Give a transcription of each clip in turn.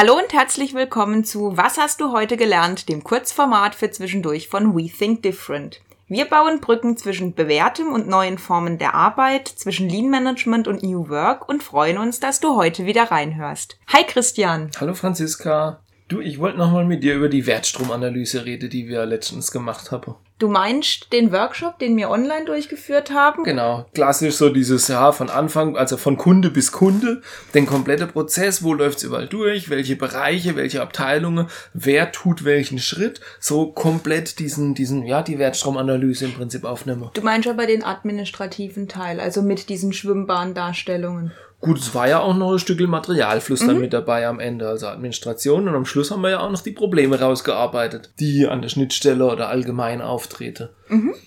Hallo und herzlich willkommen zu Was hast du heute gelernt, dem Kurzformat für zwischendurch von We Think Different. Wir bauen Brücken zwischen bewährtem und neuen Formen der Arbeit, zwischen Lean Management und New Work und freuen uns, dass du heute wieder reinhörst. Hi Christian. Hallo Franziska. Du, ich wollte nochmal mit dir über die Wertstromanalyse reden, die wir letztens gemacht haben. Du meinst den Workshop, den wir online durchgeführt haben? Genau, klassisch so dieses Jahr von Anfang, also von Kunde bis Kunde, den komplette Prozess, wo läuft's überall durch, welche Bereiche, welche Abteilungen, wer tut welchen Schritt, so komplett diesen, diesen, ja, die Wertstromanalyse im Prinzip aufnehmen. Du meinst aber den administrativen Teil, also mit diesen Schwimmbahndarstellungen. Gut, es war ja auch noch ein Stück Materialfluss dann mit dabei am Ende, also Administration. Und am Schluss haben wir ja auch noch die Probleme rausgearbeitet, die an der Schnittstelle oder allgemein auftreten.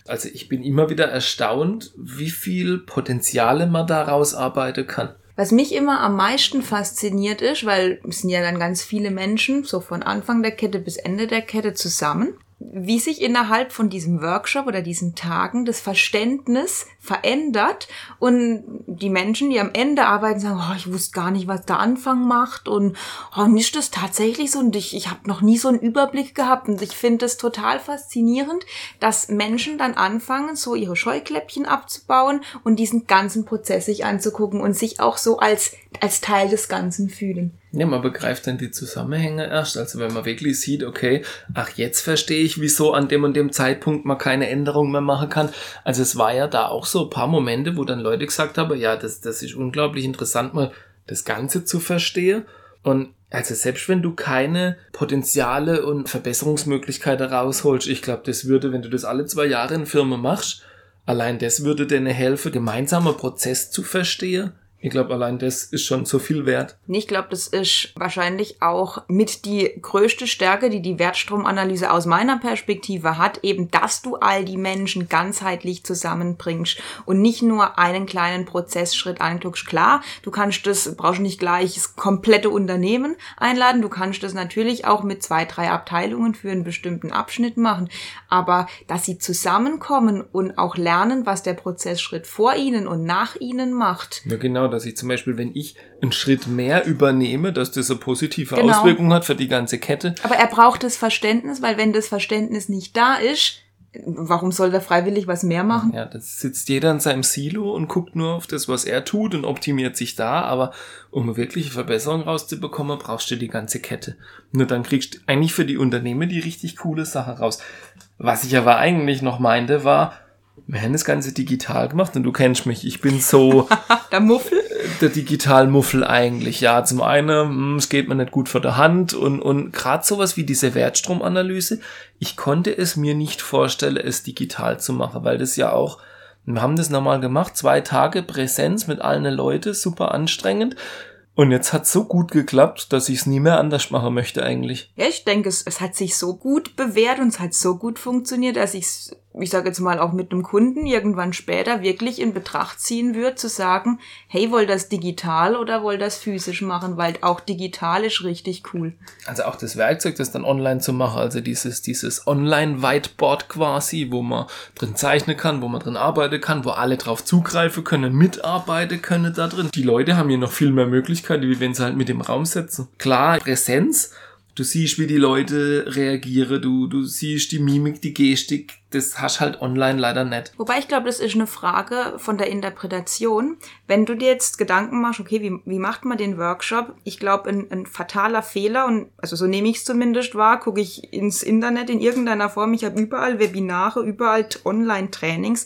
Also ich bin immer wieder erstaunt, wie viel Potenziale man da rausarbeiten kann. Was mich immer am meisten fasziniert ist, weil es sind ja dann ganz viele Menschen, so von Anfang der Kette bis Ende der Kette zusammen, wie sich innerhalb von diesem Workshop oder diesen Tagen das Verständnis verändert und die Menschen, die am Ende arbeiten, sagen, oh, ich wusste gar nicht, was der Anfang macht und oh, ist das tatsächlich so und ich, ich habe noch nie so einen Überblick gehabt und ich finde es total faszinierend, dass Menschen dann anfangen, so ihre Scheuklappchen abzubauen und diesen ganzen Prozess sich anzugucken und sich auch so als, als Teil des Ganzen fühlen. Ja, man begreift dann die Zusammenhänge erst. Also wenn man wirklich sieht, okay, ach, jetzt verstehe ich, wieso an dem und dem Zeitpunkt man keine Änderung mehr machen kann. Also es war ja da auch so ein paar Momente, wo dann Leute gesagt haben, ja, das, das ist unglaublich interessant, mal das Ganze zu verstehen. Und also selbst wenn du keine Potenziale und Verbesserungsmöglichkeiten rausholst, ich glaube, das würde, wenn du das alle zwei Jahre in Firma machst, allein das würde dir helfen, gemeinsamer Prozess zu verstehen ich glaube, allein das ist schon so viel wert. Ich glaube, das ist wahrscheinlich auch mit die größte Stärke, die die Wertstromanalyse aus meiner Perspektive hat, eben, dass du all die Menschen ganzheitlich zusammenbringst und nicht nur einen kleinen Prozessschritt anguckst. Klar, du kannst das, brauchst nicht gleich das komplette Unternehmen einladen, du kannst das natürlich auch mit zwei, drei Abteilungen für einen bestimmten Abschnitt machen, aber dass sie zusammenkommen und auch lernen, was der Prozessschritt vor ihnen und nach ihnen macht. Ja, genau dass ich zum Beispiel, wenn ich einen Schritt mehr übernehme, dass das eine positive genau. Auswirkung hat für die ganze Kette. Aber er braucht das Verständnis, weil wenn das Verständnis nicht da ist, warum soll der freiwillig was mehr machen? Ja, das sitzt jeder in seinem Silo und guckt nur auf das, was er tut und optimiert sich da, aber um eine wirkliche Verbesserung rauszubekommen, brauchst du die ganze Kette. Nur dann kriegst du eigentlich für die Unternehmen die richtig coole Sache raus. Was ich aber eigentlich noch meinte, war, wir haben das Ganze digital gemacht und du kennst mich. Ich bin so. der Muffel? Der Digitalmuffel eigentlich. Ja, zum einen, hm, es geht mir nicht gut vor der Hand und, und gerade sowas wie diese Wertstromanalyse. Ich konnte es mir nicht vorstellen, es digital zu machen, weil das ja auch, wir haben das nochmal gemacht, zwei Tage Präsenz mit allen Leuten, super anstrengend. Und jetzt hat so gut geklappt, dass ich es nie mehr anders machen möchte eigentlich. Ja, ich denke, es, es hat sich so gut bewährt und es hat so gut funktioniert, dass ich es ich sage jetzt mal auch mit einem Kunden irgendwann später wirklich in Betracht ziehen würde, zu sagen, hey, wollt das digital oder wollt das physisch machen, weil auch digital ist richtig cool. Also auch das Werkzeug, das dann online zu machen, also dieses, dieses Online-Whiteboard quasi, wo man drin zeichnen kann, wo man drin arbeiten kann, wo alle drauf zugreifen können, mitarbeiten können da drin. Die Leute haben hier noch viel mehr Möglichkeiten, wie wenn sie halt mit dem Raum setzen. Klar, Präsenz, Du siehst, wie die Leute reagieren, du, du siehst die Mimik, die Gestik, das hast halt online leider nicht. Wobei ich glaube, das ist eine Frage von der Interpretation. Wenn du dir jetzt Gedanken machst, okay, wie, wie macht man den Workshop? Ich glaube, ein, ein fataler Fehler, und also so nehme ich es zumindest wahr, gucke ich ins Internet in irgendeiner Form, ich habe überall Webinare, überall Online-Trainings.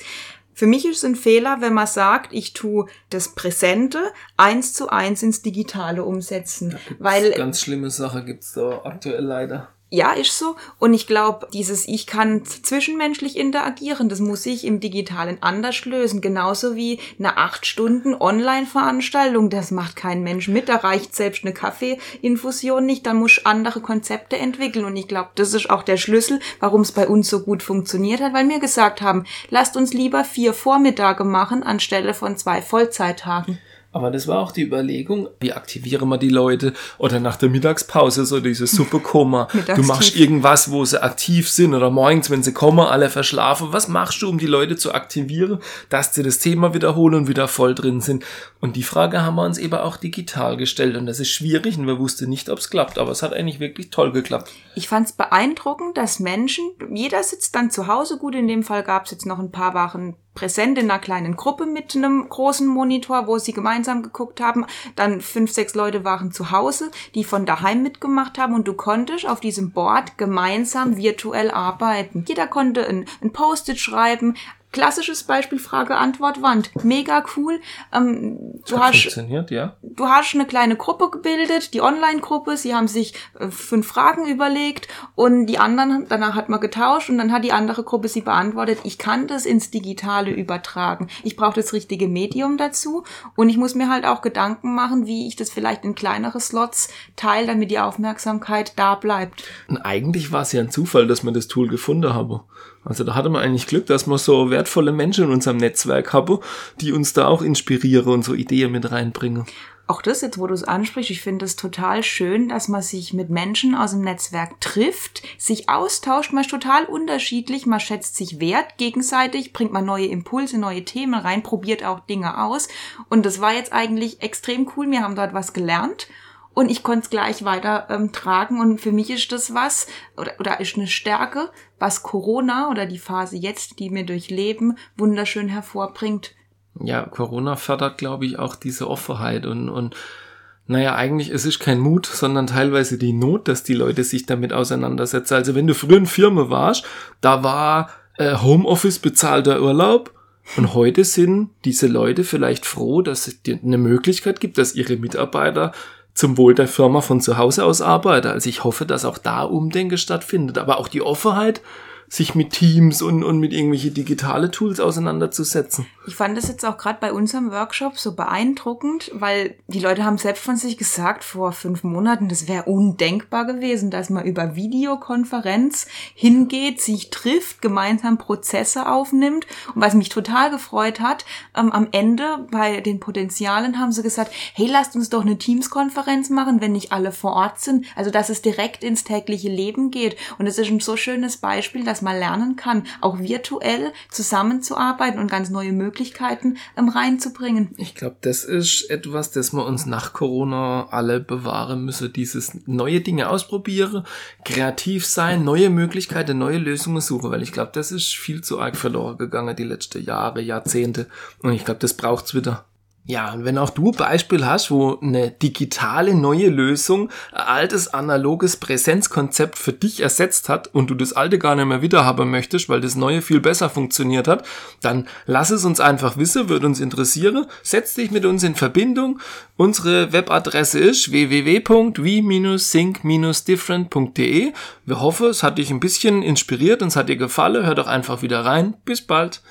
Für mich ist es ein Fehler, wenn man sagt, ich tue das Präsente eins zu eins ins Digitale umsetzen. Weil ganz schlimme Sache gibt's da aktuell leider. Ja, ist so. Und ich glaube, dieses Ich kann zwischenmenschlich interagieren, das muss ich im Digitalen anders lösen. Genauso wie eine acht Stunden Online-Veranstaltung, das macht kein Mensch mit. Da reicht selbst eine Kaffeeinfusion nicht. Da muss andere Konzepte entwickeln. Und ich glaube, das ist auch der Schlüssel, warum es bei uns so gut funktioniert hat, weil wir gesagt haben, lasst uns lieber vier Vormittage machen anstelle von zwei Vollzeittagen. Aber das war auch die Überlegung, wie aktivieren wir die Leute? Oder nach der Mittagspause so diese Suppekoma. du machst irgendwas, wo sie aktiv sind oder morgens, wenn sie kommen, alle verschlafen. Was machst du, um die Leute zu aktivieren, dass sie das Thema wiederholen und wieder voll drin sind? Und die Frage haben wir uns eben auch digital gestellt. Und das ist schwierig und wir wussten nicht, ob es klappt. Aber es hat eigentlich wirklich toll geklappt. Ich fand es beeindruckend, dass Menschen, jeder sitzt dann zu Hause. Gut, in dem Fall gab es jetzt noch ein paar Wochen präsent in einer kleinen Gruppe mit einem großen Monitor, wo sie gemeinsam geguckt haben. Dann fünf, sechs Leute waren zu Hause, die von daheim mitgemacht haben und du konntest auf diesem Board gemeinsam virtuell arbeiten. Jeder konnte ein, ein Post-it schreiben, klassisches Beispiel Frage-Antwort-Wand. Mega cool. Ähm, du, hast, funktioniert, ja. du hast eine kleine Gruppe gebildet, die Online-Gruppe. Sie haben sich äh, fünf Fragen überlegt und die anderen, danach hat man getauscht und dann hat die andere Gruppe sie beantwortet. Ich kann das ins Digitale übertragen. Ich brauche das richtige Medium dazu und ich muss mir halt auch Gedanken machen, wie ich das vielleicht in kleinere Slots teile, damit die Aufmerksamkeit da bleibt. Und eigentlich war es ja ein Zufall, dass man das Tool gefunden habe. Also da hatte man eigentlich Glück, dass wir so wertvolle Menschen in unserem Netzwerk haben, die uns da auch inspirieren und so Ideen mit reinbringen. Auch das jetzt, wo du es ansprichst, ich finde es total schön, dass man sich mit Menschen aus dem Netzwerk trifft, sich austauscht, man ist total unterschiedlich, man schätzt sich wert gegenseitig, bringt man neue Impulse, neue Themen rein, probiert auch Dinge aus. Und das war jetzt eigentlich extrem cool. Wir haben dort was gelernt und ich konnte es gleich weiter ähm, tragen. Und für mich ist das was oder, oder ist eine Stärke, was Corona oder die Phase jetzt, die wir durchleben, wunderschön hervorbringt. Ja, Corona fördert, glaube ich, auch diese Offenheit und, und naja, eigentlich es ist kein Mut, sondern teilweise die Not, dass die Leute sich damit auseinandersetzen. Also wenn du früher in Firma warst, da war äh, Homeoffice bezahlter Urlaub und heute sind diese Leute vielleicht froh, dass es eine Möglichkeit gibt, dass ihre Mitarbeiter zum Wohl der Firma von zu Hause aus arbeite. Also ich hoffe, dass auch da Umdenke stattfindet. Aber auch die Offenheit, sich mit Teams und, und mit irgendwelche digitale Tools auseinanderzusetzen. Ich fand das jetzt auch gerade bei unserem Workshop so beeindruckend, weil die Leute haben selbst von sich gesagt, vor fünf Monaten, das wäre undenkbar gewesen, dass man über Videokonferenz hingeht, sich trifft, gemeinsam Prozesse aufnimmt. Und was mich total gefreut hat, ähm, am Ende bei den Potenzialen haben sie gesagt, hey, lasst uns doch eine Teams-Konferenz machen, wenn nicht alle vor Ort sind. Also, dass es direkt ins tägliche Leben geht. Und es ist ein so schönes Beispiel, dass man lernen kann, auch virtuell zusammenzuarbeiten und ganz neue Möglichkeiten Möglichkeiten ähm, reinzubringen. Ich glaube, das ist etwas, das wir uns nach Corona alle bewahren müssen. Dieses neue Dinge ausprobieren, kreativ sein, neue Möglichkeiten, neue Lösungen suchen, weil ich glaube, das ist viel zu arg verloren gegangen die letzten Jahre, Jahrzehnte. Und ich glaube, das braucht's wieder. Ja, und wenn auch du Beispiel hast, wo eine digitale neue Lösung ein altes analoges Präsenzkonzept für dich ersetzt hat und du das alte gar nicht mehr wiederhaben möchtest, weil das neue viel besser funktioniert hat, dann lass es uns einfach wissen, würde uns interessieren. Setz dich mit uns in Verbindung. Unsere Webadresse ist www.we-sync-different.de. Wir hoffen, es hat dich ein bisschen inspiriert und es hat dir gefallen. Hör doch einfach wieder rein. Bis bald.